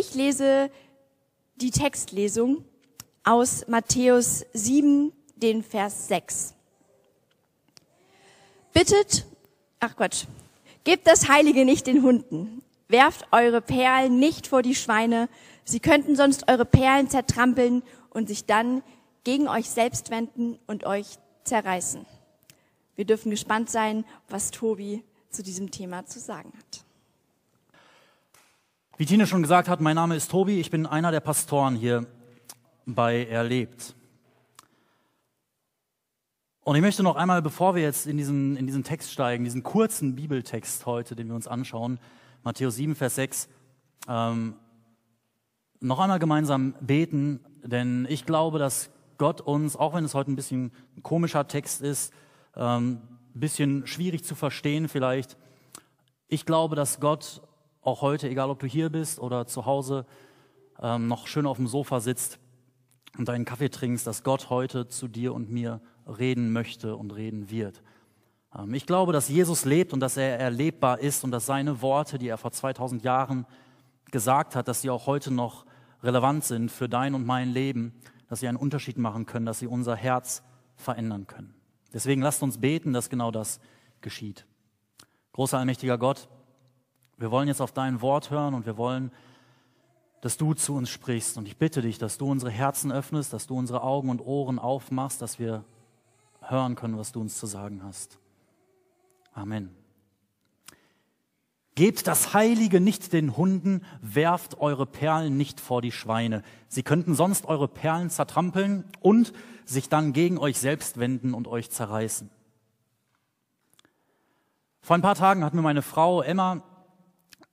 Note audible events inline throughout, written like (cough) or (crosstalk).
Ich lese die Textlesung aus Matthäus 7, den Vers 6. Bittet, ach Quatsch, gebt das Heilige nicht den Hunden, werft eure Perlen nicht vor die Schweine, sie könnten sonst eure Perlen zertrampeln und sich dann gegen euch selbst wenden und euch zerreißen. Wir dürfen gespannt sein, was Tobi zu diesem Thema zu sagen hat. Wie Tine schon gesagt hat, mein Name ist Tobi, ich bin einer der Pastoren hier bei Erlebt. Und ich möchte noch einmal, bevor wir jetzt in diesen, in diesen Text steigen, diesen kurzen Bibeltext heute, den wir uns anschauen, Matthäus 7, Vers 6, ähm, noch einmal gemeinsam beten, denn ich glaube, dass Gott uns, auch wenn es heute ein bisschen ein komischer Text ist, ähm, bisschen schwierig zu verstehen vielleicht, ich glaube, dass Gott auch heute, egal ob du hier bist oder zu Hause ähm, noch schön auf dem Sofa sitzt und deinen Kaffee trinkst, dass Gott heute zu dir und mir reden möchte und reden wird. Ähm, ich glaube, dass Jesus lebt und dass er erlebbar ist und dass seine Worte, die er vor 2000 Jahren gesagt hat, dass sie auch heute noch relevant sind für dein und mein Leben, dass sie einen Unterschied machen können, dass sie unser Herz verändern können. Deswegen lasst uns beten, dass genau das geschieht. Großer allmächtiger Gott, wir wollen jetzt auf dein Wort hören und wir wollen, dass du zu uns sprichst. Und ich bitte dich, dass du unsere Herzen öffnest, dass du unsere Augen und Ohren aufmachst, dass wir hören können, was du uns zu sagen hast. Amen. Gebt das Heilige nicht den Hunden, werft eure Perlen nicht vor die Schweine. Sie könnten sonst eure Perlen zertrampeln und sich dann gegen euch selbst wenden und euch zerreißen. Vor ein paar Tagen hat mir meine Frau Emma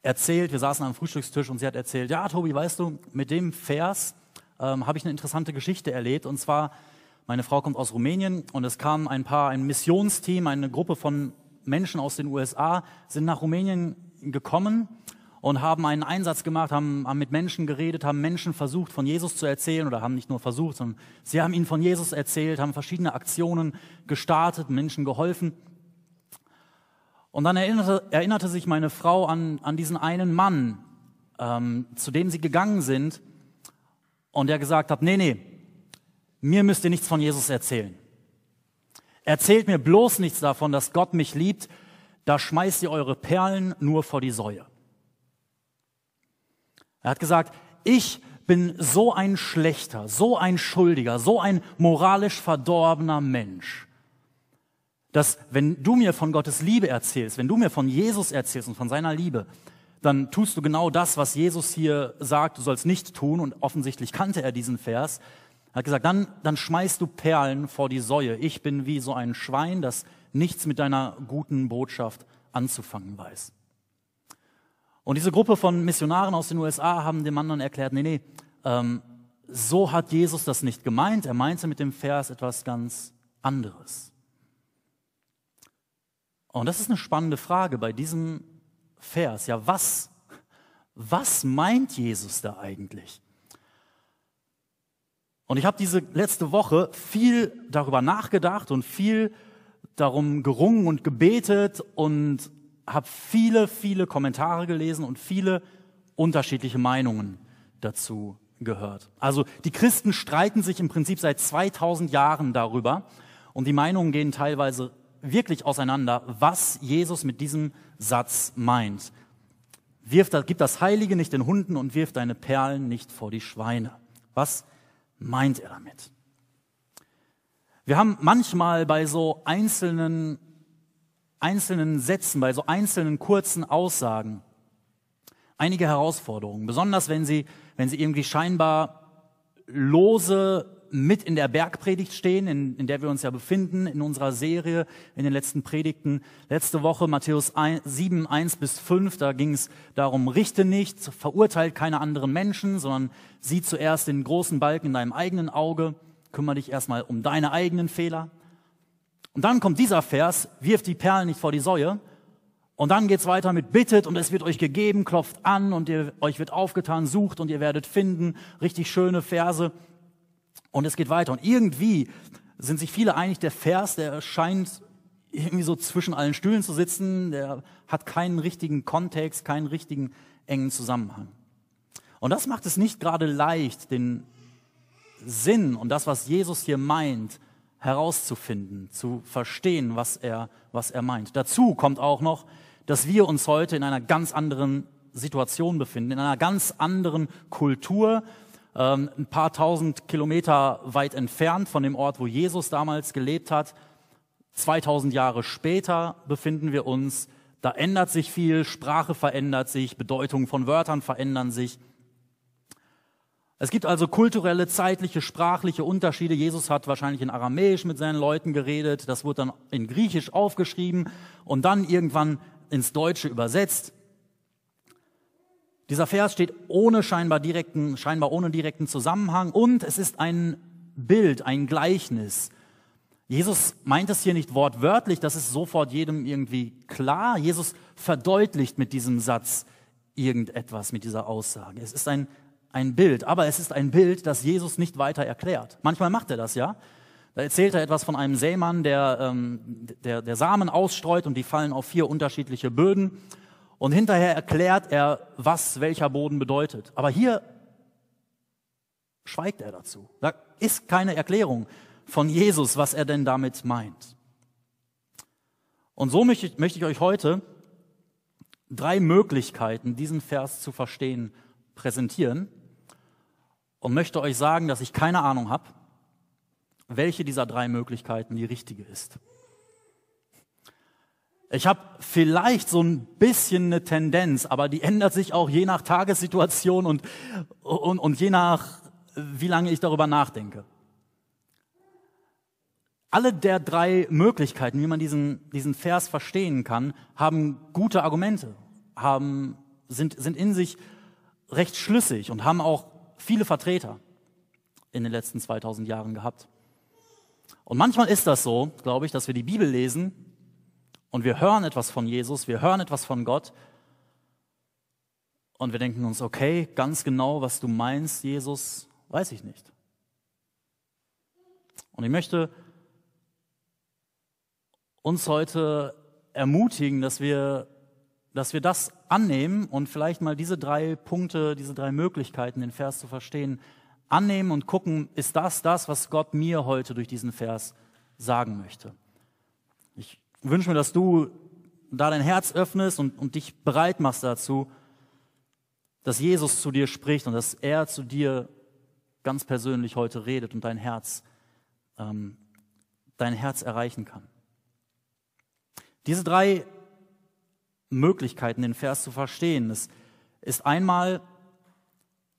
erzählt, wir saßen am Frühstückstisch und sie hat erzählt, ja Tobi, weißt du, mit dem Vers ähm, habe ich eine interessante Geschichte erlebt. Und zwar, meine Frau kommt aus Rumänien und es kam ein paar, ein Missionsteam, eine Gruppe von Menschen aus den USA sind nach Rumänien gekommen und haben einen Einsatz gemacht, haben, haben mit Menschen geredet, haben Menschen versucht, von Jesus zu erzählen oder haben nicht nur versucht, sondern sie haben ihnen von Jesus erzählt, haben verschiedene Aktionen gestartet, Menschen geholfen. Und dann erinnerte, erinnerte sich meine Frau an, an diesen einen Mann, ähm, zu dem sie gegangen sind und der gesagt hat, nee, nee, mir müsst ihr nichts von Jesus erzählen. Erzählt mir bloß nichts davon, dass Gott mich liebt, da schmeißt ihr eure Perlen nur vor die Säue. Er hat gesagt, ich bin so ein schlechter, so ein schuldiger, so ein moralisch verdorbener Mensch, dass wenn du mir von Gottes Liebe erzählst, wenn du mir von Jesus erzählst und von seiner Liebe, dann tust du genau das, was Jesus hier sagt, du sollst nicht tun. Und offensichtlich kannte er diesen Vers. Er hat gesagt, dann, dann schmeißt du Perlen vor die Säue. Ich bin wie so ein Schwein, das nichts mit deiner guten Botschaft anzufangen weiß. Und diese Gruppe von Missionaren aus den USA haben dem Mann dann erklärt, nee, nee, ähm, so hat Jesus das nicht gemeint. Er meinte mit dem Vers etwas ganz anderes. Und das ist eine spannende Frage bei diesem Vers. Ja, was, was meint Jesus da eigentlich? Und ich habe diese letzte Woche viel darüber nachgedacht und viel darum gerungen und gebetet und habe viele, viele Kommentare gelesen und viele unterschiedliche Meinungen dazu gehört. Also die Christen streiten sich im Prinzip seit 2000 Jahren darüber und die Meinungen gehen teilweise wirklich auseinander, was Jesus mit diesem Satz meint. Wirf, gib das Heilige nicht den Hunden und wirf deine Perlen nicht vor die Schweine. Was meint er damit? Wir haben manchmal bei so einzelnen, einzelnen Sätzen, bei so einzelnen kurzen Aussagen einige Herausforderungen, besonders wenn sie, wenn sie irgendwie scheinbar lose mit in der Bergpredigt stehen, in, in der wir uns ja befinden, in unserer Serie, in den letzten Predigten. Letzte Woche Matthäus 7, 1 bis 5, da ging es darum, richte nicht, verurteilt keine anderen Menschen, sondern sieh zuerst den großen Balken in deinem eigenen Auge kümmere dich erstmal um deine eigenen Fehler. Und dann kommt dieser Vers, wirf die Perlen nicht vor die Säue. Und dann geht's weiter mit bittet und es wird euch gegeben, klopft an und ihr, euch wird aufgetan, sucht und ihr werdet finden. Richtig schöne Verse. Und es geht weiter. Und irgendwie sind sich viele einig, der Vers, der scheint irgendwie so zwischen allen Stühlen zu sitzen, der hat keinen richtigen Kontext, keinen richtigen engen Zusammenhang. Und das macht es nicht gerade leicht, den Sinn und das, was Jesus hier meint, herauszufinden, zu verstehen, was er, was er meint. Dazu kommt auch noch, dass wir uns heute in einer ganz anderen Situation befinden, in einer ganz anderen Kultur, ähm, ein paar tausend Kilometer weit entfernt von dem Ort, wo Jesus damals gelebt hat. 2000 Jahre später befinden wir uns. Da ändert sich viel, Sprache verändert sich, Bedeutungen von Wörtern verändern sich. Es gibt also kulturelle, zeitliche, sprachliche Unterschiede. Jesus hat wahrscheinlich in Aramäisch mit seinen Leuten geredet. Das wurde dann in Griechisch aufgeschrieben und dann irgendwann ins Deutsche übersetzt. Dieser Vers steht ohne scheinbar direkten, scheinbar ohne direkten Zusammenhang und es ist ein Bild, ein Gleichnis. Jesus meint es hier nicht wortwörtlich, das ist sofort jedem irgendwie klar. Jesus verdeutlicht mit diesem Satz irgendetwas, mit dieser Aussage. Es ist ein ein Bild, aber es ist ein Bild, das Jesus nicht weiter erklärt. Manchmal macht er das, ja. Da erzählt er etwas von einem Sämann, der, ähm, der, der Samen ausstreut und die fallen auf vier unterschiedliche Böden. Und hinterher erklärt er, was welcher Boden bedeutet. Aber hier schweigt er dazu. Da ist keine Erklärung von Jesus, was er denn damit meint. Und so möchte ich, möchte ich euch heute drei Möglichkeiten, diesen Vers zu verstehen, präsentieren und möchte euch sagen, dass ich keine Ahnung habe, welche dieser drei Möglichkeiten die richtige ist. Ich habe vielleicht so ein bisschen eine Tendenz, aber die ändert sich auch je nach Tagessituation und, und, und je nach, wie lange ich darüber nachdenke. Alle der drei Möglichkeiten, wie man diesen, diesen Vers verstehen kann, haben gute Argumente, haben, sind, sind in sich recht schlüssig und haben auch viele Vertreter in den letzten 2000 Jahren gehabt. Und manchmal ist das so, glaube ich, dass wir die Bibel lesen und wir hören etwas von Jesus, wir hören etwas von Gott und wir denken uns, okay, ganz genau, was du meinst, Jesus, weiß ich nicht. Und ich möchte uns heute ermutigen, dass wir dass wir das annehmen und vielleicht mal diese drei Punkte, diese drei Möglichkeiten, den Vers zu verstehen, annehmen und gucken, ist das das, was Gott mir heute durch diesen Vers sagen möchte. Ich wünsche mir, dass du da dein Herz öffnest und, und dich bereit machst dazu, dass Jesus zu dir spricht und dass er zu dir ganz persönlich heute redet und dein Herz, ähm, dein Herz erreichen kann. Diese drei Möglichkeiten, den Vers zu verstehen. Es ist einmal,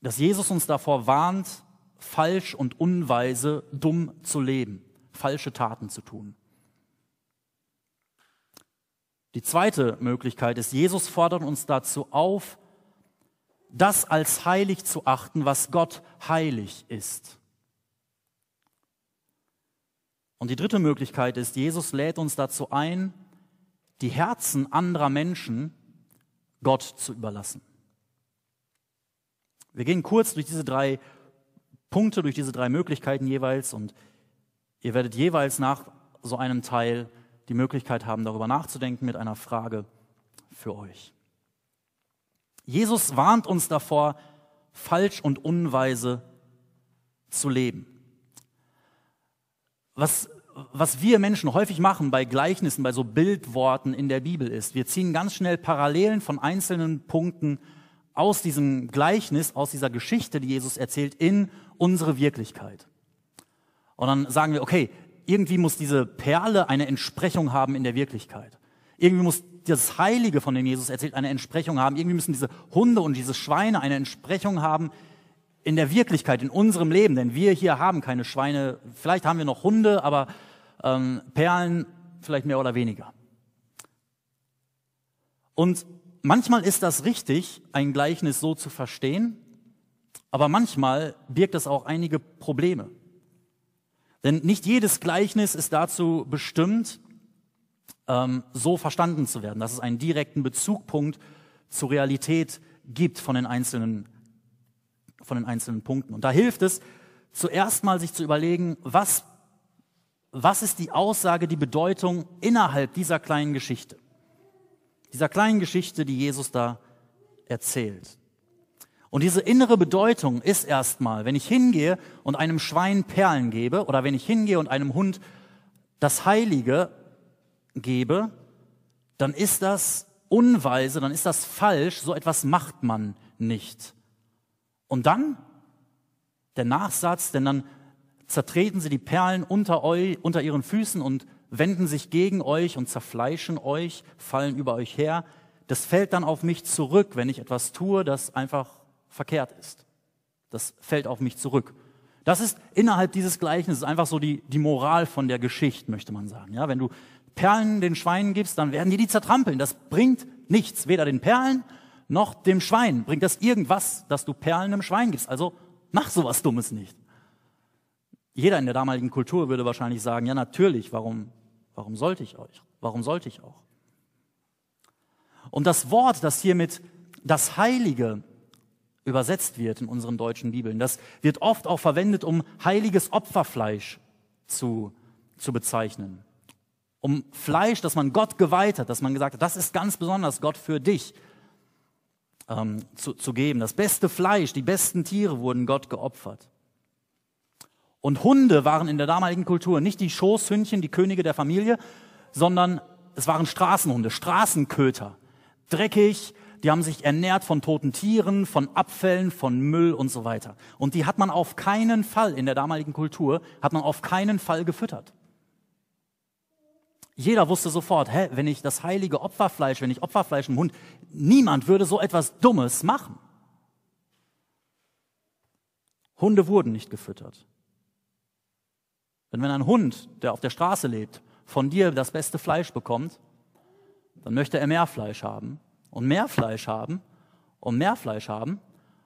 dass Jesus uns davor warnt, falsch und unweise, dumm zu leben, falsche Taten zu tun. Die zweite Möglichkeit ist, Jesus fordert uns dazu auf, das als heilig zu achten, was Gott heilig ist. Und die dritte Möglichkeit ist, Jesus lädt uns dazu ein, die Herzen anderer Menschen Gott zu überlassen. Wir gehen kurz durch diese drei Punkte, durch diese drei Möglichkeiten jeweils und ihr werdet jeweils nach so einem Teil die Möglichkeit haben, darüber nachzudenken mit einer Frage für euch. Jesus warnt uns davor, falsch und unweise zu leben. Was was wir Menschen häufig machen bei Gleichnissen, bei so Bildworten in der Bibel ist, wir ziehen ganz schnell Parallelen von einzelnen Punkten aus diesem Gleichnis, aus dieser Geschichte, die Jesus erzählt, in unsere Wirklichkeit. Und dann sagen wir, okay, irgendwie muss diese Perle eine Entsprechung haben in der Wirklichkeit. Irgendwie muss das Heilige, von dem Jesus erzählt, eine Entsprechung haben. Irgendwie müssen diese Hunde und diese Schweine eine Entsprechung haben in der Wirklichkeit, in unserem Leben. Denn wir hier haben keine Schweine. Vielleicht haben wir noch Hunde, aber ähm, Perlen vielleicht mehr oder weniger. Und manchmal ist das richtig, ein Gleichnis so zu verstehen, aber manchmal birgt es auch einige Probleme. Denn nicht jedes Gleichnis ist dazu bestimmt, ähm, so verstanden zu werden, dass es einen direkten Bezugpunkt zur Realität gibt von den einzelnen, von den einzelnen Punkten. Und da hilft es, zuerst mal sich zu überlegen, was was ist die Aussage, die Bedeutung innerhalb dieser kleinen Geschichte? Dieser kleinen Geschichte, die Jesus da erzählt. Und diese innere Bedeutung ist erstmal, wenn ich hingehe und einem Schwein Perlen gebe oder wenn ich hingehe und einem Hund das Heilige gebe, dann ist das unweise, dann ist das falsch, so etwas macht man nicht. Und dann der Nachsatz, denn dann zertreten sie die Perlen unter, euch, unter ihren Füßen und wenden sich gegen euch und zerfleischen euch, fallen über euch her. Das fällt dann auf mich zurück, wenn ich etwas tue, das einfach verkehrt ist. Das fällt auf mich zurück. Das ist innerhalb dieses Gleichnisses einfach so die, die Moral von der Geschichte, möchte man sagen. Ja, wenn du Perlen den Schweinen gibst, dann werden die die zertrampeln. Das bringt nichts. Weder den Perlen noch dem Schwein bringt das irgendwas, dass du Perlen einem Schwein gibst. Also mach sowas Dummes nicht. Jeder in der damaligen Kultur würde wahrscheinlich sagen, ja natürlich, warum, warum sollte ich euch? Warum sollte ich auch? Und das Wort, das hier mit das Heilige übersetzt wird in unseren deutschen Bibeln. Das wird oft auch verwendet, um heiliges Opferfleisch zu, zu bezeichnen. Um Fleisch, das man Gott geweiht hat, dass man gesagt hat, das ist ganz besonders Gott für dich ähm, zu, zu geben. Das beste Fleisch, die besten Tiere wurden Gott geopfert. Und Hunde waren in der damaligen Kultur nicht die Schoßhündchen, die Könige der Familie, sondern es waren Straßenhunde, Straßenköter. Dreckig, die haben sich ernährt von toten Tieren, von Abfällen, von Müll und so weiter. Und die hat man auf keinen Fall in der damaligen Kultur, hat man auf keinen Fall gefüttert. Jeder wusste sofort, hä, wenn ich das heilige Opferfleisch, wenn ich Opferfleisch im Hund, niemand würde so etwas Dummes machen. Hunde wurden nicht gefüttert. Denn wenn ein Hund, der auf der Straße lebt, von dir das beste Fleisch bekommt, dann möchte er mehr Fleisch haben und mehr Fleisch haben und mehr Fleisch haben.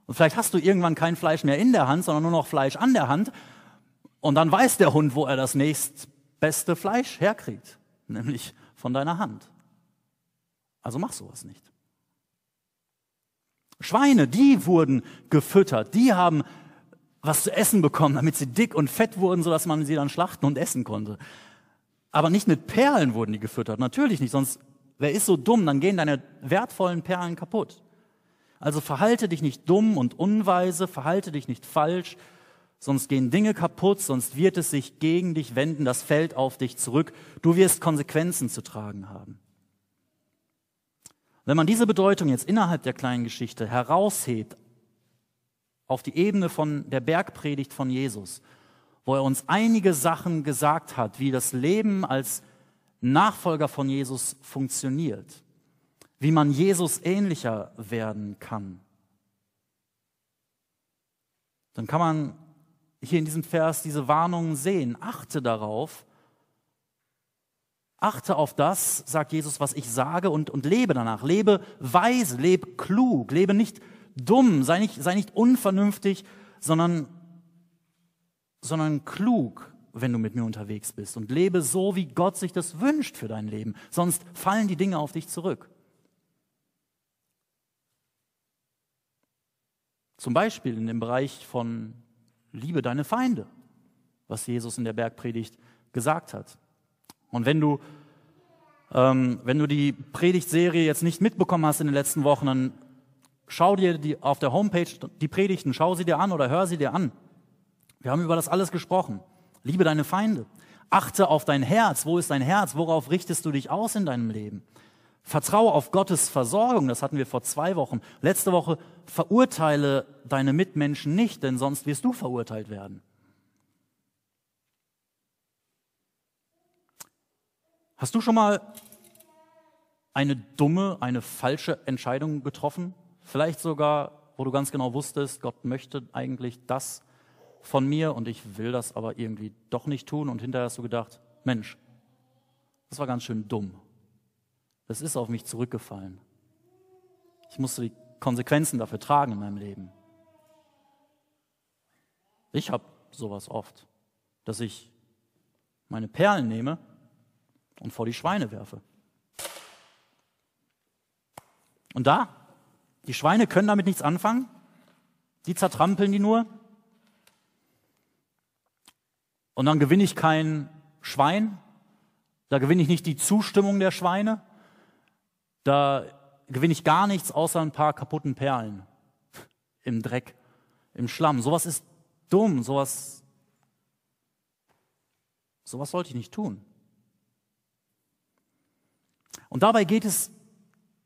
Und vielleicht hast du irgendwann kein Fleisch mehr in der Hand, sondern nur noch Fleisch an der Hand. Und dann weiß der Hund, wo er das nächstbeste Fleisch herkriegt, (laughs) nämlich von deiner Hand. Also mach sowas nicht. Schweine, die wurden gefüttert, die haben was zu essen bekommen, damit sie dick und fett wurden, sodass man sie dann schlachten und essen konnte. Aber nicht mit Perlen wurden die gefüttert, natürlich nicht, sonst Wer ist so dumm? Dann gehen deine wertvollen Perlen kaputt. Also verhalte dich nicht dumm und unweise, verhalte dich nicht falsch, sonst gehen Dinge kaputt, sonst wird es sich gegen dich wenden, das fällt auf dich zurück. Du wirst Konsequenzen zu tragen haben. Wenn man diese Bedeutung jetzt innerhalb der kleinen Geschichte heraushebt auf die Ebene von der Bergpredigt von Jesus, wo er uns einige Sachen gesagt hat, wie das Leben als Nachfolger von Jesus funktioniert, wie man Jesus ähnlicher werden kann, dann kann man hier in diesem Vers diese Warnungen sehen. Achte darauf, achte auf das, sagt Jesus, was ich sage und, und lebe danach. Lebe weise, lebe klug, lebe nicht dumm, sei nicht, sei nicht unvernünftig, sondern, sondern klug wenn du mit mir unterwegs bist und lebe so, wie Gott sich das wünscht für dein Leben. Sonst fallen die Dinge auf dich zurück. Zum Beispiel in dem Bereich von Liebe deine Feinde, was Jesus in der Bergpredigt gesagt hat. Und wenn du, ähm, wenn du die Predigtserie jetzt nicht mitbekommen hast in den letzten Wochen, dann schau dir die, auf der Homepage die Predigten, schau sie dir an oder hör sie dir an. Wir haben über das alles gesprochen. Liebe deine Feinde. Achte auf dein Herz. Wo ist dein Herz? Worauf richtest du dich aus in deinem Leben? Vertraue auf Gottes Versorgung. Das hatten wir vor zwei Wochen. Letzte Woche verurteile deine Mitmenschen nicht, denn sonst wirst du verurteilt werden. Hast du schon mal eine dumme, eine falsche Entscheidung getroffen? Vielleicht sogar, wo du ganz genau wusstest, Gott möchte eigentlich das von mir und ich will das aber irgendwie doch nicht tun. Und hinterher hast du gedacht, Mensch, das war ganz schön dumm. Das ist auf mich zurückgefallen. Ich musste die Konsequenzen dafür tragen in meinem Leben. Ich habe sowas oft, dass ich meine Perlen nehme und vor die Schweine werfe. Und da, die Schweine können damit nichts anfangen, die zertrampeln die nur, und dann gewinne ich kein Schwein, da gewinne ich nicht die Zustimmung der Schweine, da gewinne ich gar nichts außer ein paar kaputten Perlen. im Dreck, im Schlamm. Sowas ist dumm, sowas, sowas sollte ich nicht tun. Und dabei geht es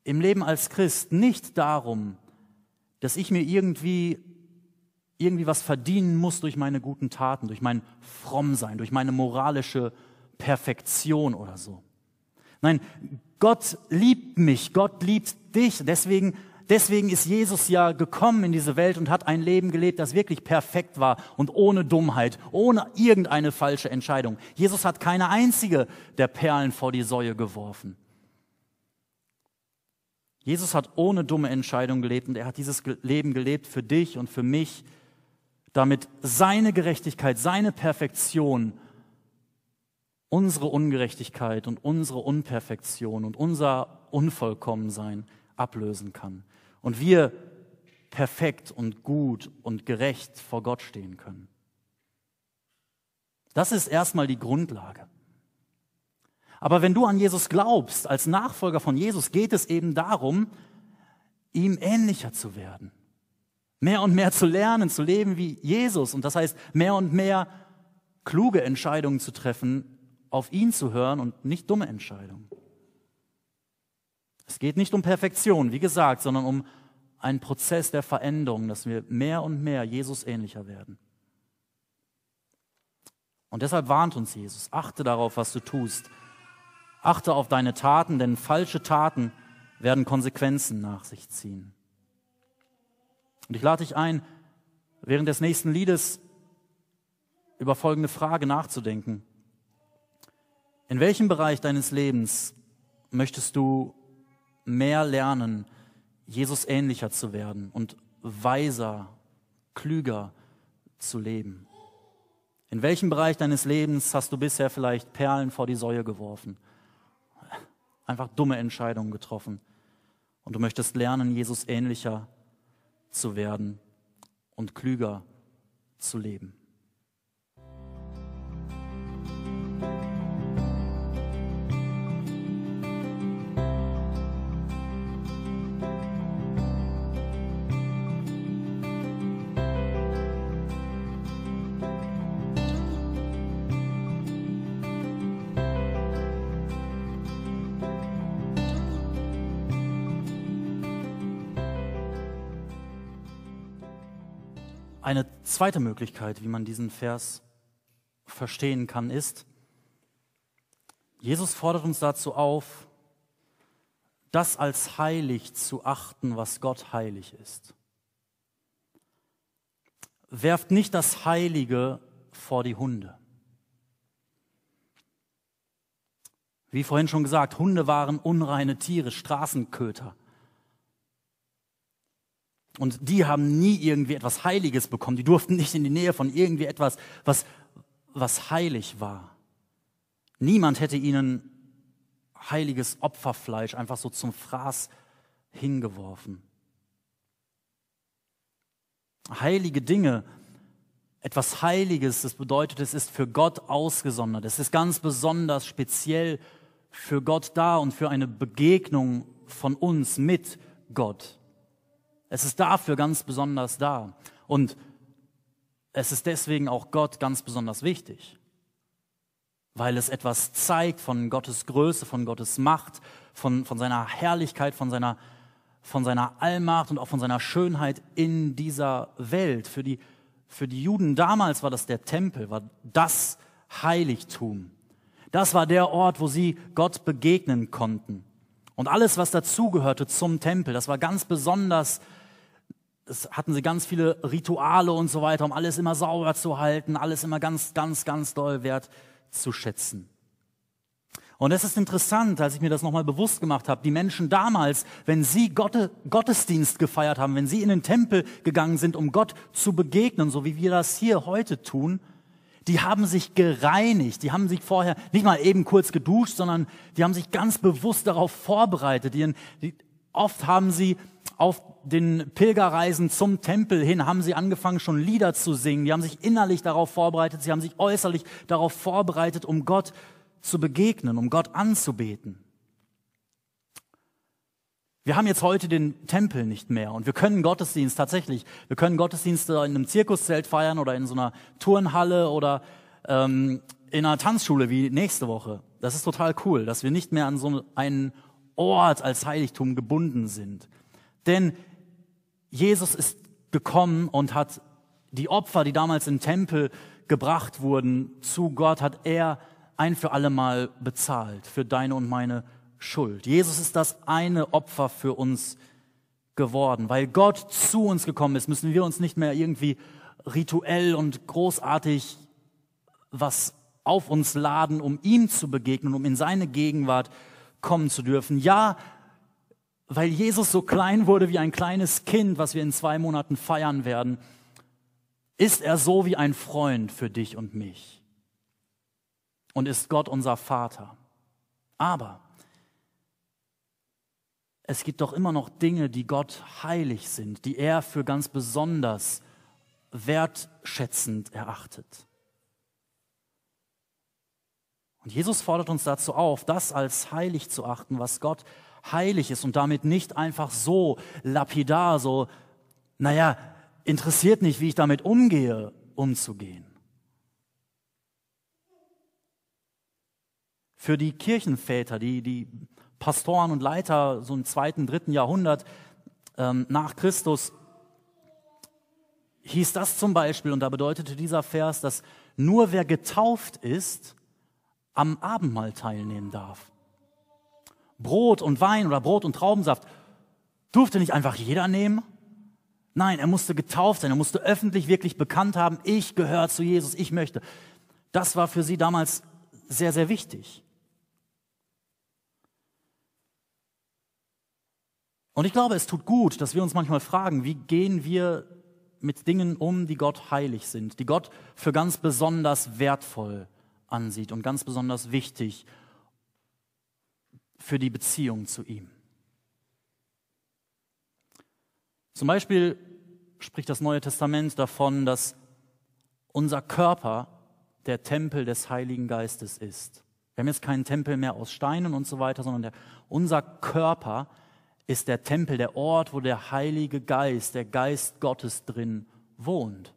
im Leben als Christ nicht darum, dass ich mir irgendwie irgendwie was verdienen muss durch meine guten Taten, durch mein Frommsein, durch meine moralische Perfektion oder so. Nein, Gott liebt mich, Gott liebt dich. Deswegen, deswegen ist Jesus ja gekommen in diese Welt und hat ein Leben gelebt, das wirklich perfekt war und ohne Dummheit, ohne irgendeine falsche Entscheidung. Jesus hat keine einzige der Perlen vor die Säue geworfen. Jesus hat ohne dumme Entscheidung gelebt und er hat dieses Leben gelebt für dich und für mich, damit seine Gerechtigkeit, seine Perfektion unsere Ungerechtigkeit und unsere Unperfektion und unser Unvollkommensein ablösen kann. Und wir perfekt und gut und gerecht vor Gott stehen können. Das ist erstmal die Grundlage. Aber wenn du an Jesus glaubst, als Nachfolger von Jesus, geht es eben darum, ihm ähnlicher zu werden. Mehr und mehr zu lernen, zu leben wie Jesus. Und das heißt, mehr und mehr kluge Entscheidungen zu treffen, auf ihn zu hören und nicht dumme Entscheidungen. Es geht nicht um Perfektion, wie gesagt, sondern um einen Prozess der Veränderung, dass wir mehr und mehr Jesus ähnlicher werden. Und deshalb warnt uns Jesus, achte darauf, was du tust. Achte auf deine Taten, denn falsche Taten werden Konsequenzen nach sich ziehen. Und ich lade dich ein, während des nächsten Liedes über folgende Frage nachzudenken. In welchem Bereich deines Lebens möchtest du mehr lernen, Jesus ähnlicher zu werden und weiser, klüger zu leben? In welchem Bereich deines Lebens hast du bisher vielleicht Perlen vor die Säue geworfen? Einfach dumme Entscheidungen getroffen. Und du möchtest lernen, Jesus ähnlicher zu werden und klüger zu leben. Zweite Möglichkeit, wie man diesen Vers verstehen kann, ist, Jesus fordert uns dazu auf, das als heilig zu achten, was Gott heilig ist. Werft nicht das Heilige vor die Hunde. Wie vorhin schon gesagt, Hunde waren unreine Tiere, Straßenköter. Und die haben nie irgendwie etwas Heiliges bekommen. Die durften nicht in die Nähe von irgendwie etwas, was, was heilig war. Niemand hätte ihnen heiliges Opferfleisch einfach so zum Fraß hingeworfen. Heilige Dinge, etwas Heiliges, das bedeutet, es ist für Gott ausgesondert. Es ist ganz besonders speziell für Gott da und für eine Begegnung von uns mit Gott. Es ist dafür ganz besonders da. Und es ist deswegen auch Gott ganz besonders wichtig, weil es etwas zeigt von Gottes Größe, von Gottes Macht, von, von seiner Herrlichkeit, von seiner, von seiner Allmacht und auch von seiner Schönheit in dieser Welt. Für die, für die Juden damals war das der Tempel, war das Heiligtum. Das war der Ort, wo sie Gott begegnen konnten. Und alles, was dazugehörte zum Tempel, das war ganz besonders das hatten sie ganz viele Rituale und so weiter, um alles immer sauber zu halten, alles immer ganz, ganz, ganz doll wert zu schätzen. Und es ist interessant, als ich mir das nochmal bewusst gemacht habe, die Menschen damals, wenn sie Gott, Gottesdienst gefeiert haben, wenn sie in den Tempel gegangen sind, um Gott zu begegnen, so wie wir das hier heute tun, die haben sich gereinigt, die haben sich vorher nicht mal eben kurz geduscht, sondern die haben sich ganz bewusst darauf vorbereitet. Die, die, oft haben sie auf den Pilgerreisen zum Tempel hin haben sie angefangen, schon Lieder zu singen. Die haben sich innerlich darauf vorbereitet, sie haben sich äußerlich darauf vorbereitet, um Gott zu begegnen, um Gott anzubeten. Wir haben jetzt heute den Tempel nicht mehr und wir können Gottesdienst tatsächlich, wir können Gottesdienste in einem Zirkuszelt feiern oder in so einer Turnhalle oder ähm, in einer Tanzschule wie nächste Woche. Das ist total cool, dass wir nicht mehr an so einen Ort als Heiligtum gebunden sind. Denn Jesus ist gekommen und hat die Opfer, die damals im Tempel gebracht wurden, zu Gott, hat er ein für alle Mal bezahlt für deine und meine Schuld. Jesus ist das eine Opfer für uns geworden. Weil Gott zu uns gekommen ist, müssen wir uns nicht mehr irgendwie rituell und großartig was auf uns laden, um ihm zu begegnen, um in seine Gegenwart kommen zu dürfen. Ja, weil Jesus so klein wurde wie ein kleines Kind, was wir in zwei Monaten feiern werden, ist er so wie ein Freund für dich und mich. Und ist Gott unser Vater. Aber es gibt doch immer noch Dinge, die Gott heilig sind, die er für ganz besonders wertschätzend erachtet. Und Jesus fordert uns dazu auf, das als heilig zu achten, was Gott heilig ist und damit nicht einfach so lapidar, so, naja, interessiert nicht, wie ich damit umgehe, umzugehen. Für die Kirchenväter, die, die Pastoren und Leiter so im zweiten, dritten Jahrhundert ähm, nach Christus, hieß das zum Beispiel, und da bedeutete dieser Vers, dass nur wer getauft ist, am Abendmahl teilnehmen darf. Brot und Wein oder Brot und Traubensaft durfte nicht einfach jeder nehmen. Nein, er musste getauft sein, er musste öffentlich wirklich bekannt haben, ich gehöre zu Jesus, ich möchte. Das war für sie damals sehr, sehr wichtig. Und ich glaube, es tut gut, dass wir uns manchmal fragen, wie gehen wir mit Dingen um, die Gott heilig sind, die Gott für ganz besonders wertvoll ansieht und ganz besonders wichtig für die Beziehung zu ihm. Zum Beispiel spricht das Neue Testament davon, dass unser Körper der Tempel des Heiligen Geistes ist. Wir haben jetzt keinen Tempel mehr aus Steinen und so weiter, sondern der, unser Körper ist der Tempel, der Ort, wo der Heilige Geist, der Geist Gottes drin wohnt.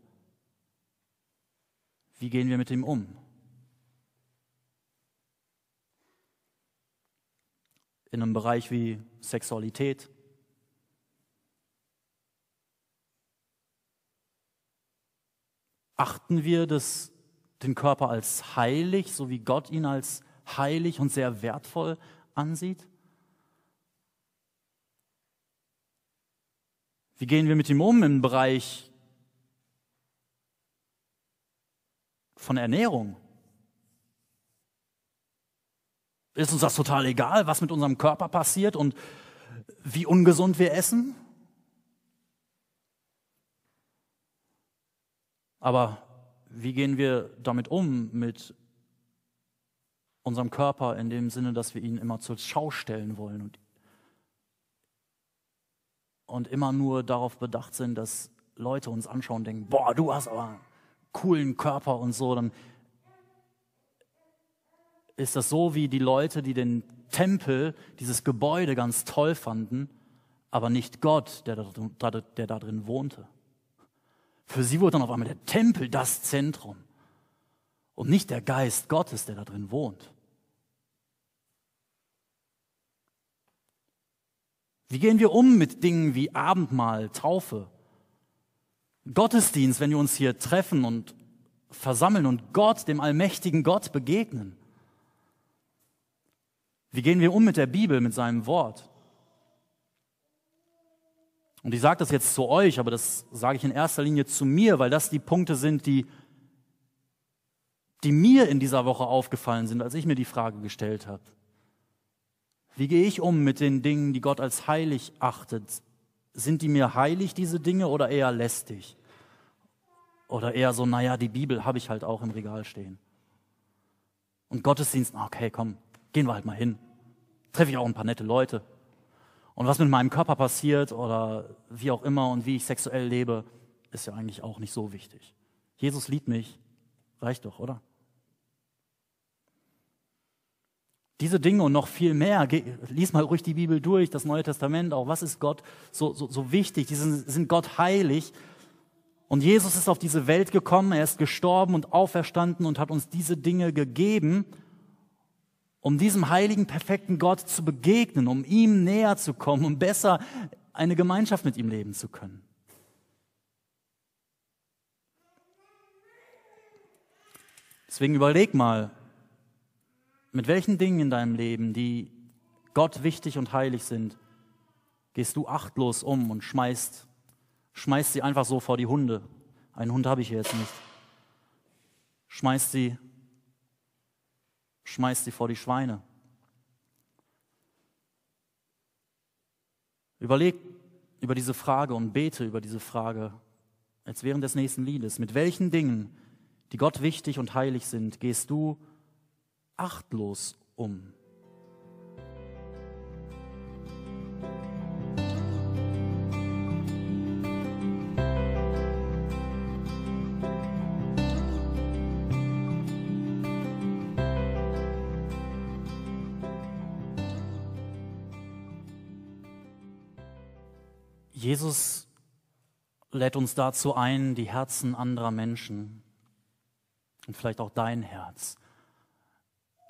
Wie gehen wir mit ihm um? In einem Bereich wie Sexualität. Achten wir das, den Körper als heilig, so wie Gott ihn als heilig und sehr wertvoll ansieht? Wie gehen wir mit ihm um im Bereich von Ernährung? Ist uns das total egal, was mit unserem Körper passiert und wie ungesund wir essen? Aber wie gehen wir damit um, mit unserem Körper, in dem Sinne, dass wir ihn immer zur Schau stellen wollen und und immer nur darauf bedacht sind, dass Leute uns anschauen und denken, boah, du hast aber einen coolen Körper und so, dann ist das so wie die Leute, die den Tempel, dieses Gebäude ganz toll fanden, aber nicht Gott, der da, der da drin wohnte. Für sie wurde dann auf einmal der Tempel das Zentrum und nicht der Geist Gottes, der da drin wohnt. Wie gehen wir um mit Dingen wie Abendmahl, Taufe, Gottesdienst, wenn wir uns hier treffen und versammeln und Gott, dem allmächtigen Gott, begegnen? Wie gehen wir um mit der Bibel, mit seinem Wort? Und ich sage das jetzt zu euch, aber das sage ich in erster Linie zu mir, weil das die Punkte sind, die, die mir in dieser Woche aufgefallen sind, als ich mir die Frage gestellt habe. Wie gehe ich um mit den Dingen, die Gott als heilig achtet? Sind die mir heilig, diese Dinge, oder eher lästig? Oder eher so, naja, die Bibel habe ich halt auch im Regal stehen. Und Gottesdienst, okay, komm, gehen wir halt mal hin. Treffe ich auch ein paar nette Leute. Und was mit meinem Körper passiert oder wie auch immer und wie ich sexuell lebe, ist ja eigentlich auch nicht so wichtig. Jesus liebt mich, reicht doch, oder? Diese Dinge und noch viel mehr, lies mal ruhig die Bibel durch, das Neue Testament auch. Was ist Gott so, so, so wichtig? Die sind, sind Gott heilig. Und Jesus ist auf diese Welt gekommen, er ist gestorben und auferstanden und hat uns diese Dinge gegeben, um diesem heiligen, perfekten Gott zu begegnen, um ihm näher zu kommen, um besser eine Gemeinschaft mit ihm leben zu können. Deswegen überleg mal, mit welchen Dingen in deinem Leben, die Gott wichtig und heilig sind, gehst du achtlos um und schmeißt, schmeißt sie einfach so vor die Hunde. Einen Hund habe ich hier jetzt nicht. Schmeißt sie, schmeißt sie vor die Schweine. Überleg über diese Frage und bete über diese Frage jetzt während des nächsten Liedes. Mit welchen Dingen, die Gott wichtig und heilig sind, gehst du achtlos um. Jesus lädt uns dazu ein, die Herzen anderer Menschen und vielleicht auch dein Herz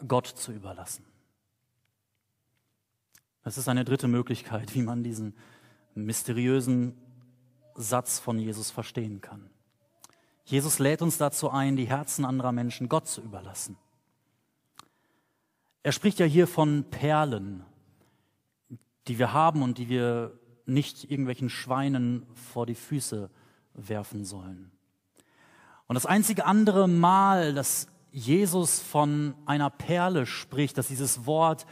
Gott zu überlassen. Das ist eine dritte Möglichkeit, wie man diesen mysteriösen Satz von Jesus verstehen kann. Jesus lädt uns dazu ein, die Herzen anderer Menschen Gott zu überlassen. Er spricht ja hier von Perlen, die wir haben und die wir nicht irgendwelchen Schweinen vor die Füße werfen sollen. Und das einzige andere Mal, dass Jesus von einer Perle spricht, dass dieses Wort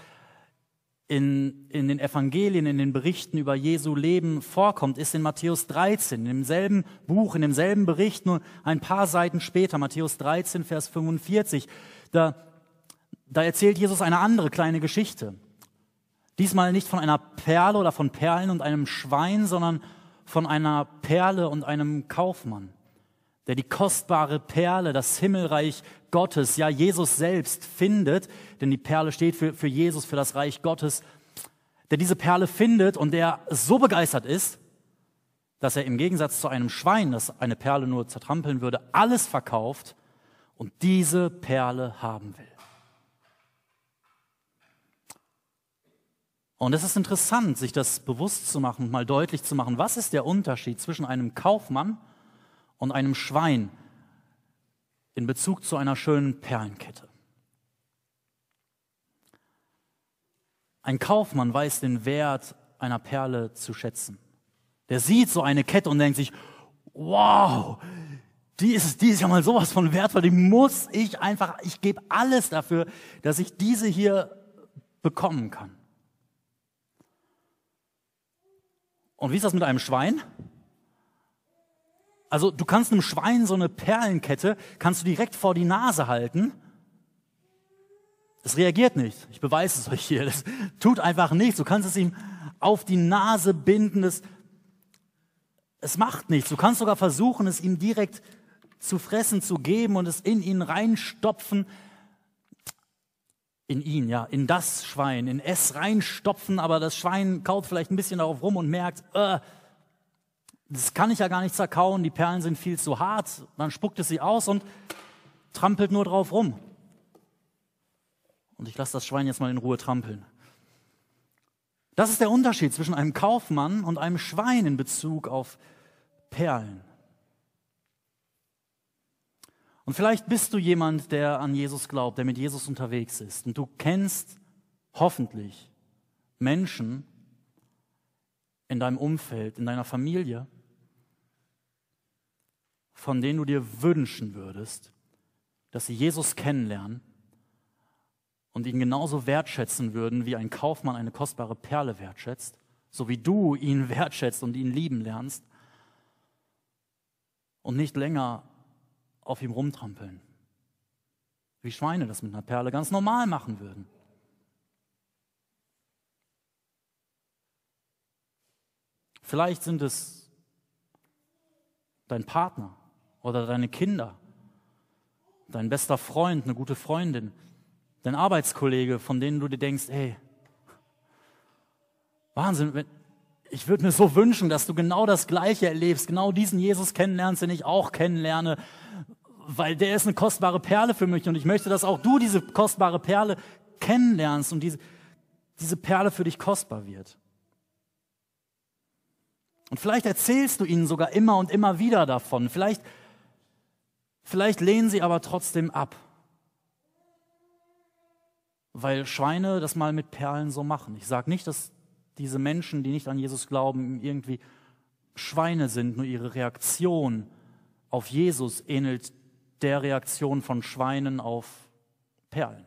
in, in den Evangelien, in den Berichten über Jesu Leben vorkommt, ist in Matthäus 13, in demselben Buch, in demselben Bericht, nur ein paar Seiten später, Matthäus 13, Vers 45. Da, da erzählt Jesus eine andere kleine Geschichte. Diesmal nicht von einer Perle oder von Perlen und einem Schwein, sondern von einer Perle und einem Kaufmann der die kostbare Perle, das Himmelreich Gottes, ja Jesus selbst findet, denn die Perle steht für, für Jesus, für das Reich Gottes, der diese Perle findet und der so begeistert ist, dass er im Gegensatz zu einem Schwein, das eine Perle nur zertrampeln würde, alles verkauft und diese Perle haben will. Und es ist interessant, sich das bewusst zu machen, mal deutlich zu machen, was ist der Unterschied zwischen einem Kaufmann und einem Schwein in Bezug zu einer schönen Perlenkette. Ein Kaufmann weiß den Wert einer Perle zu schätzen. Der sieht so eine Kette und denkt sich, wow, die ist, die ist ja mal sowas von wertvoll, die muss ich einfach, ich gebe alles dafür, dass ich diese hier bekommen kann. Und wie ist das mit einem Schwein? Also du kannst einem Schwein so eine Perlenkette, kannst du direkt vor die Nase halten. Es reagiert nicht. Ich beweise es euch hier. Das tut einfach nichts. Du kannst es ihm auf die Nase binden. Das, es macht nichts. Du kannst sogar versuchen, es ihm direkt zu fressen, zu geben und es in ihn reinstopfen. In ihn, ja, in das Schwein, in es reinstopfen, aber das Schwein kaut vielleicht ein bisschen darauf rum und merkt, äh, das kann ich ja gar nicht zerkauen, die Perlen sind viel zu hart. Dann spuckt es sie aus und trampelt nur drauf rum. Und ich lasse das Schwein jetzt mal in Ruhe trampeln. Das ist der Unterschied zwischen einem Kaufmann und einem Schwein in Bezug auf Perlen. Und vielleicht bist du jemand, der an Jesus glaubt, der mit Jesus unterwegs ist. Und du kennst hoffentlich Menschen in deinem Umfeld, in deiner Familie, von denen du dir wünschen würdest, dass sie Jesus kennenlernen und ihn genauso wertschätzen würden, wie ein Kaufmann eine kostbare Perle wertschätzt, so wie du ihn (laughs) wertschätzt und ihn lieben lernst und nicht länger auf ihm rumtrampeln, wie Schweine das mit einer Perle ganz normal machen würden. Vielleicht sind es dein Partner oder deine Kinder, dein bester Freund, eine gute Freundin, dein Arbeitskollege, von denen du dir denkst, hey, Wahnsinn, ich würde mir so wünschen, dass du genau das Gleiche erlebst, genau diesen Jesus kennenlernst, den ich auch kennenlerne, weil der ist eine kostbare Perle für mich und ich möchte, dass auch du diese kostbare Perle kennenlernst und diese, diese Perle für dich kostbar wird. Und vielleicht erzählst du ihnen sogar immer und immer wieder davon. Vielleicht, vielleicht lehnen sie aber trotzdem ab. Weil Schweine das mal mit Perlen so machen. Ich sage nicht, dass diese Menschen, die nicht an Jesus glauben, irgendwie Schweine sind, nur ihre Reaktion auf Jesus ähnelt der Reaktion von Schweinen auf Perlen.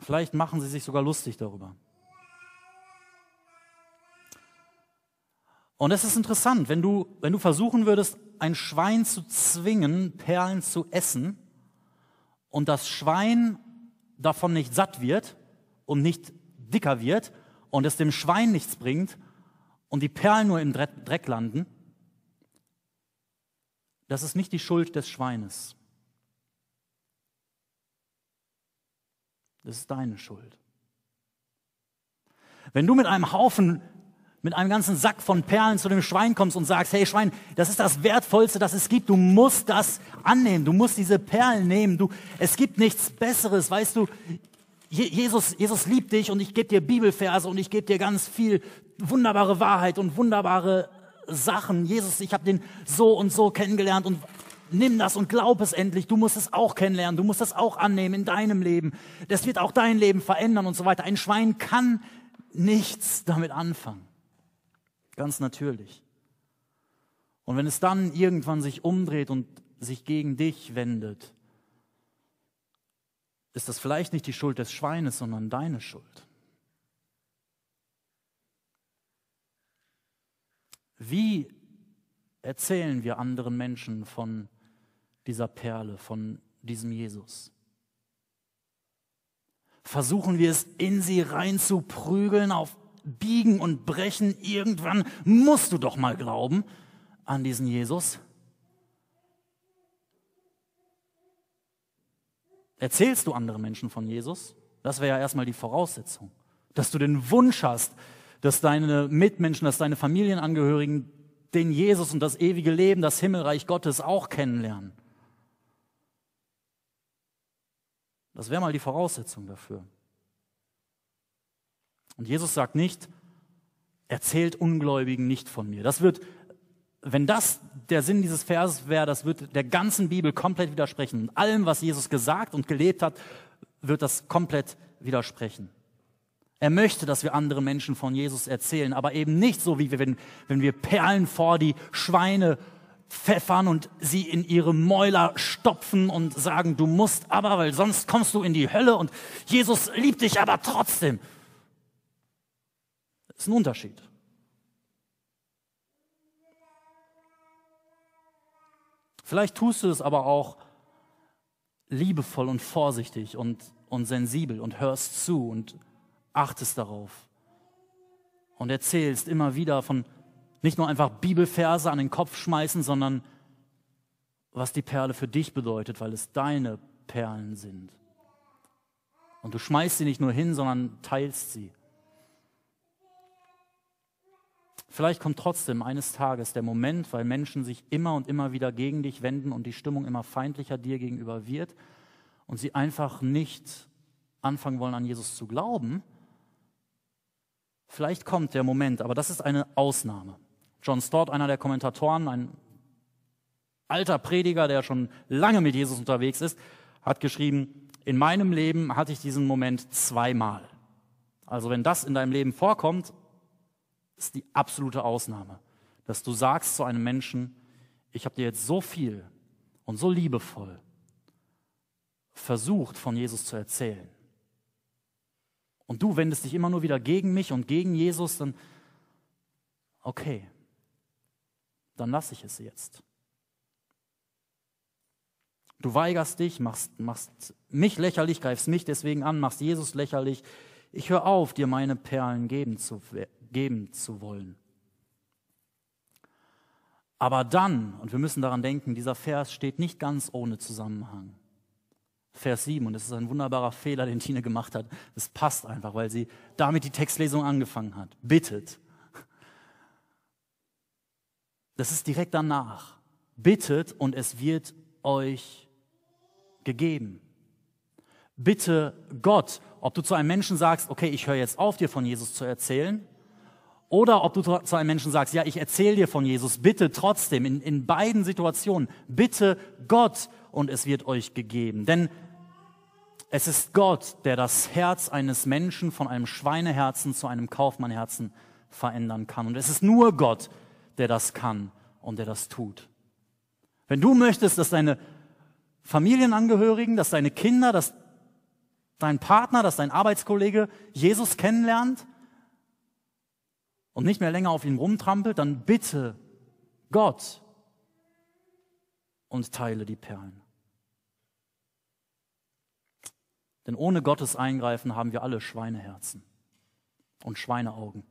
Vielleicht machen sie sich sogar lustig darüber. Und es ist interessant, wenn du, wenn du versuchen würdest, ein Schwein zu zwingen, Perlen zu essen, und das Schwein davon nicht satt wird und nicht dicker wird und es dem Schwein nichts bringt und die Perlen nur im Dreck landen, das ist nicht die Schuld des Schweines. Das ist deine Schuld. Wenn du mit einem Haufen, mit einem ganzen Sack von Perlen zu dem Schwein kommst und sagst, hey Schwein, das ist das Wertvollste, das es gibt, du musst das annehmen, du musst diese Perlen nehmen, du, es gibt nichts Besseres, weißt du, Jesus, Jesus liebt dich und ich gebe dir Bibelverse und ich gebe dir ganz viel wunderbare Wahrheit und wunderbare Sachen. Jesus, ich habe den so und so kennengelernt und nimm das und glaub es endlich. Du musst es auch kennenlernen, du musst es auch annehmen in deinem Leben. Das wird auch dein Leben verändern und so weiter. Ein Schwein kann nichts damit anfangen. Ganz natürlich. Und wenn es dann irgendwann sich umdreht und sich gegen dich wendet, ist das vielleicht nicht die Schuld des Schweines, sondern deine Schuld. Wie erzählen wir anderen Menschen von dieser Perle, von diesem Jesus? Versuchen wir es in sie reinzuprügeln, auf Biegen und Brechen. Irgendwann musst du doch mal glauben an diesen Jesus. Erzählst du anderen Menschen von Jesus? Das wäre ja erstmal die Voraussetzung. Dass du den Wunsch hast, dass deine Mitmenschen, dass deine Familienangehörigen den Jesus und das ewige Leben, das Himmelreich Gottes auch kennenlernen. Das wäre mal die Voraussetzung dafür. Und Jesus sagt nicht, erzählt Ungläubigen nicht von mir. Das wird wenn das der Sinn dieses Verses wäre, das wird der ganzen Bibel komplett widersprechen. allem, was Jesus gesagt und gelebt hat, wird das komplett widersprechen. Er möchte, dass wir anderen Menschen von Jesus erzählen, aber eben nicht so, wie wir, wenn, wenn wir Perlen vor die Schweine pfeffern und sie in ihre Mäuler stopfen und sagen, du musst aber, weil sonst kommst du in die Hölle und Jesus liebt dich aber trotzdem. Das ist ein Unterschied. Vielleicht tust du es aber auch liebevoll und vorsichtig und, und sensibel und hörst zu und achtest darauf und erzählst immer wieder von nicht nur einfach Bibelverse an den Kopf schmeißen, sondern was die Perle für dich bedeutet, weil es deine Perlen sind. Und du schmeißt sie nicht nur hin, sondern teilst sie. Vielleicht kommt trotzdem eines Tages der Moment, weil Menschen sich immer und immer wieder gegen dich wenden und die Stimmung immer feindlicher dir gegenüber wird und sie einfach nicht anfangen wollen, an Jesus zu glauben. Vielleicht kommt der Moment, aber das ist eine Ausnahme. John Stott, einer der Kommentatoren, ein alter Prediger, der schon lange mit Jesus unterwegs ist, hat geschrieben, in meinem Leben hatte ich diesen Moment zweimal. Also wenn das in deinem Leben vorkommt, ist die absolute Ausnahme, dass du sagst zu einem Menschen, ich habe dir jetzt so viel und so liebevoll versucht von Jesus zu erzählen. Und du wendest dich immer nur wieder gegen mich und gegen Jesus, dann okay, dann lasse ich es jetzt. Du weigerst dich, machst, machst mich lächerlich, greifst mich deswegen an, machst Jesus lächerlich. Ich höre auf, dir meine Perlen geben zu, geben zu wollen. Aber dann, und wir müssen daran denken, dieser Vers steht nicht ganz ohne Zusammenhang. Vers 7. Und das ist ein wunderbarer Fehler, den Tine gemacht hat. Es passt einfach, weil sie damit die Textlesung angefangen hat. Bittet. Das ist direkt danach. Bittet und es wird euch gegeben. Bitte Gott, ob du zu einem Menschen sagst, okay, ich höre jetzt auf, dir von Jesus zu erzählen, oder ob du zu einem Menschen sagst, ja, ich erzähle dir von Jesus, bitte trotzdem, in, in beiden Situationen, bitte Gott und es wird euch gegeben. Denn es ist Gott, der das Herz eines Menschen von einem Schweineherzen zu einem Kaufmannherzen verändern kann. Und es ist nur Gott, der das kann und der das tut. Wenn du möchtest, dass deine Familienangehörigen, dass deine Kinder, dass dein Partner, dass dein Arbeitskollege Jesus kennenlernt und nicht mehr länger auf ihn rumtrampelt, dann bitte Gott und teile die Perlen. Denn ohne Gottes Eingreifen haben wir alle Schweineherzen und Schweineaugen.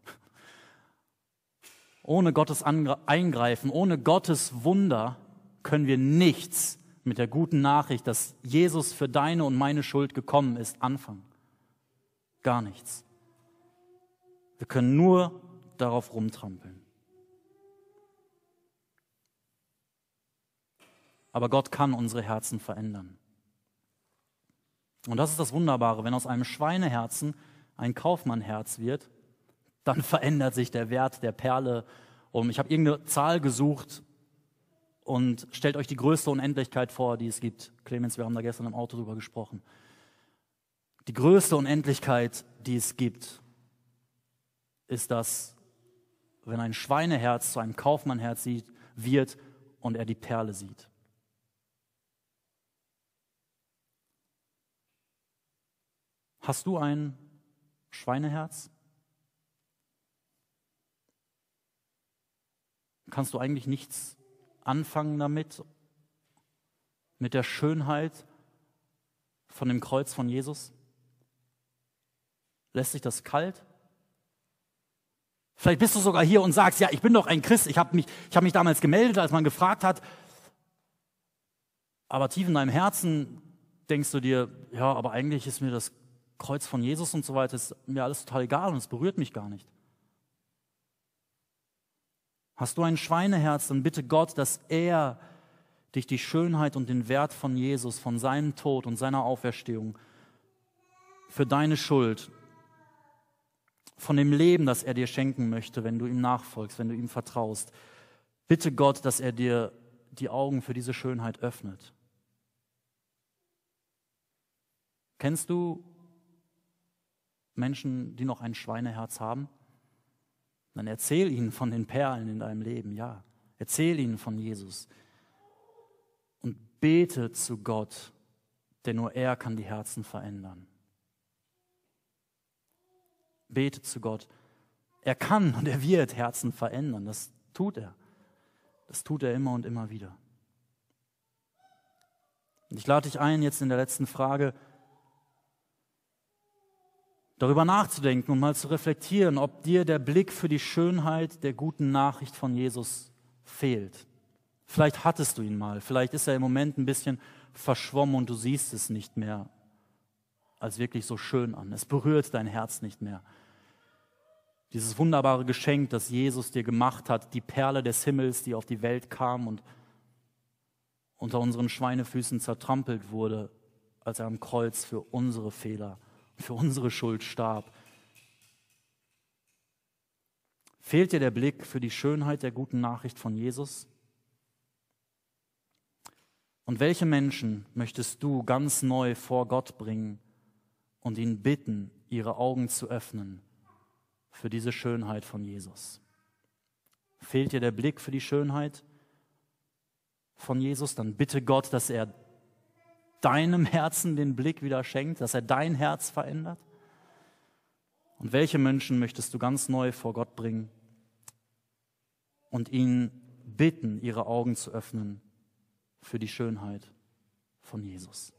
Ohne Gottes Eingreifen, ohne Gottes Wunder können wir nichts mit der guten Nachricht, dass Jesus für deine und meine Schuld gekommen ist, anfangen. Gar nichts. Wir können nur darauf rumtrampeln. Aber Gott kann unsere Herzen verändern. Und das ist das Wunderbare, wenn aus einem Schweineherzen ein Kaufmannherz wird, dann (laughs) verändert sich der Wert der Perle. Und ich habe irgendeine Zahl gesucht und stellt euch die größte Unendlichkeit vor, die es gibt. Clemens, wir haben da gestern im Auto drüber gesprochen. Die größte Unendlichkeit, die es gibt, ist das, wenn ein Schweineherz zu einem Kaufmannherz wird und er die Perle sieht. Hast du ein Schweineherz? Kannst du eigentlich nichts anfangen damit, mit der Schönheit von dem Kreuz von Jesus? Lässt sich das kalt? Vielleicht bist du sogar hier und sagst, ja, ich bin doch ein Christ, ich habe mich, hab mich damals gemeldet, als man gefragt hat. Aber tief in deinem Herzen denkst du dir, ja, aber eigentlich ist mir das Kreuz von Jesus und so weiter, ist mir alles total egal und es berührt mich gar nicht. Hast du ein Schweineherz, dann bitte Gott, dass er dich die Schönheit und den Wert von Jesus, von seinem Tod und seiner Auferstehung für deine Schuld, von dem Leben, das er dir schenken möchte, wenn du ihm nachfolgst, wenn du ihm vertraust. Bitte Gott, dass er dir die Augen für diese Schönheit öffnet. Kennst du Menschen, die noch ein Schweineherz haben? Dann erzähl ihnen von den Perlen in deinem Leben, ja. Erzähl ihnen von Jesus. Und bete zu Gott, denn nur er kann die Herzen verändern. Bete zu Gott. Er kann und er wird Herzen verändern. Das tut er. Das tut er immer und immer wieder. Und ich lade dich ein, jetzt in der letzten Frage, darüber nachzudenken und mal zu reflektieren, ob dir der Blick für die Schönheit der guten Nachricht von Jesus fehlt. Vielleicht hattest du ihn mal, vielleicht ist er im Moment ein bisschen verschwommen und du siehst es nicht mehr als wirklich so schön an. Es berührt dein Herz nicht mehr. Dieses wunderbare Geschenk, das Jesus dir gemacht hat, die Perle des Himmels, die auf die Welt kam und unter unseren Schweinefüßen zertrampelt wurde, als er am Kreuz für unsere Fehler für unsere Schuld starb. Fehlt dir der Blick für die Schönheit der guten Nachricht von Jesus? Und welche Menschen möchtest du ganz neu vor Gott bringen und ihn bitten, ihre Augen zu öffnen für diese Schönheit von Jesus? Fehlt dir der Blick für die Schönheit von Jesus? Dann bitte Gott, dass er deinem Herzen den Blick wieder schenkt, dass er dein Herz verändert? Und welche Menschen möchtest du ganz neu vor Gott bringen und ihn bitten, ihre Augen zu öffnen für die Schönheit von Jesus?